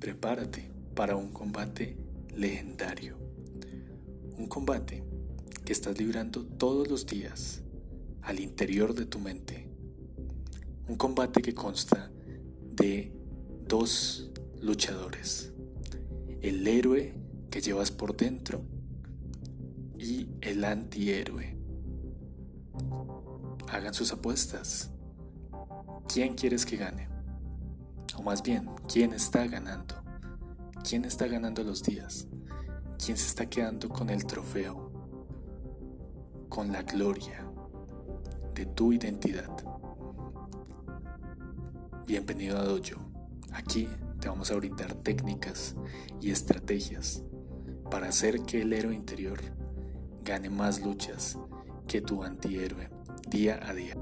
prepárate para un combate legendario. Un combate que estás librando todos los días al interior de tu mente. Un combate que consta de dos luchadores. El héroe que llevas por dentro y el antihéroe. Hagan sus apuestas. ¿Quién quieres que gane? O más bien, ¿quién está ganando? ¿Quién está ganando los días? ¿Quién se está quedando con el trofeo? Con la gloria de tu identidad. Bienvenido a Dojo. Aquí te vamos a brindar técnicas y estrategias para hacer que el héroe interior gane más luchas que tu antihéroe día a día.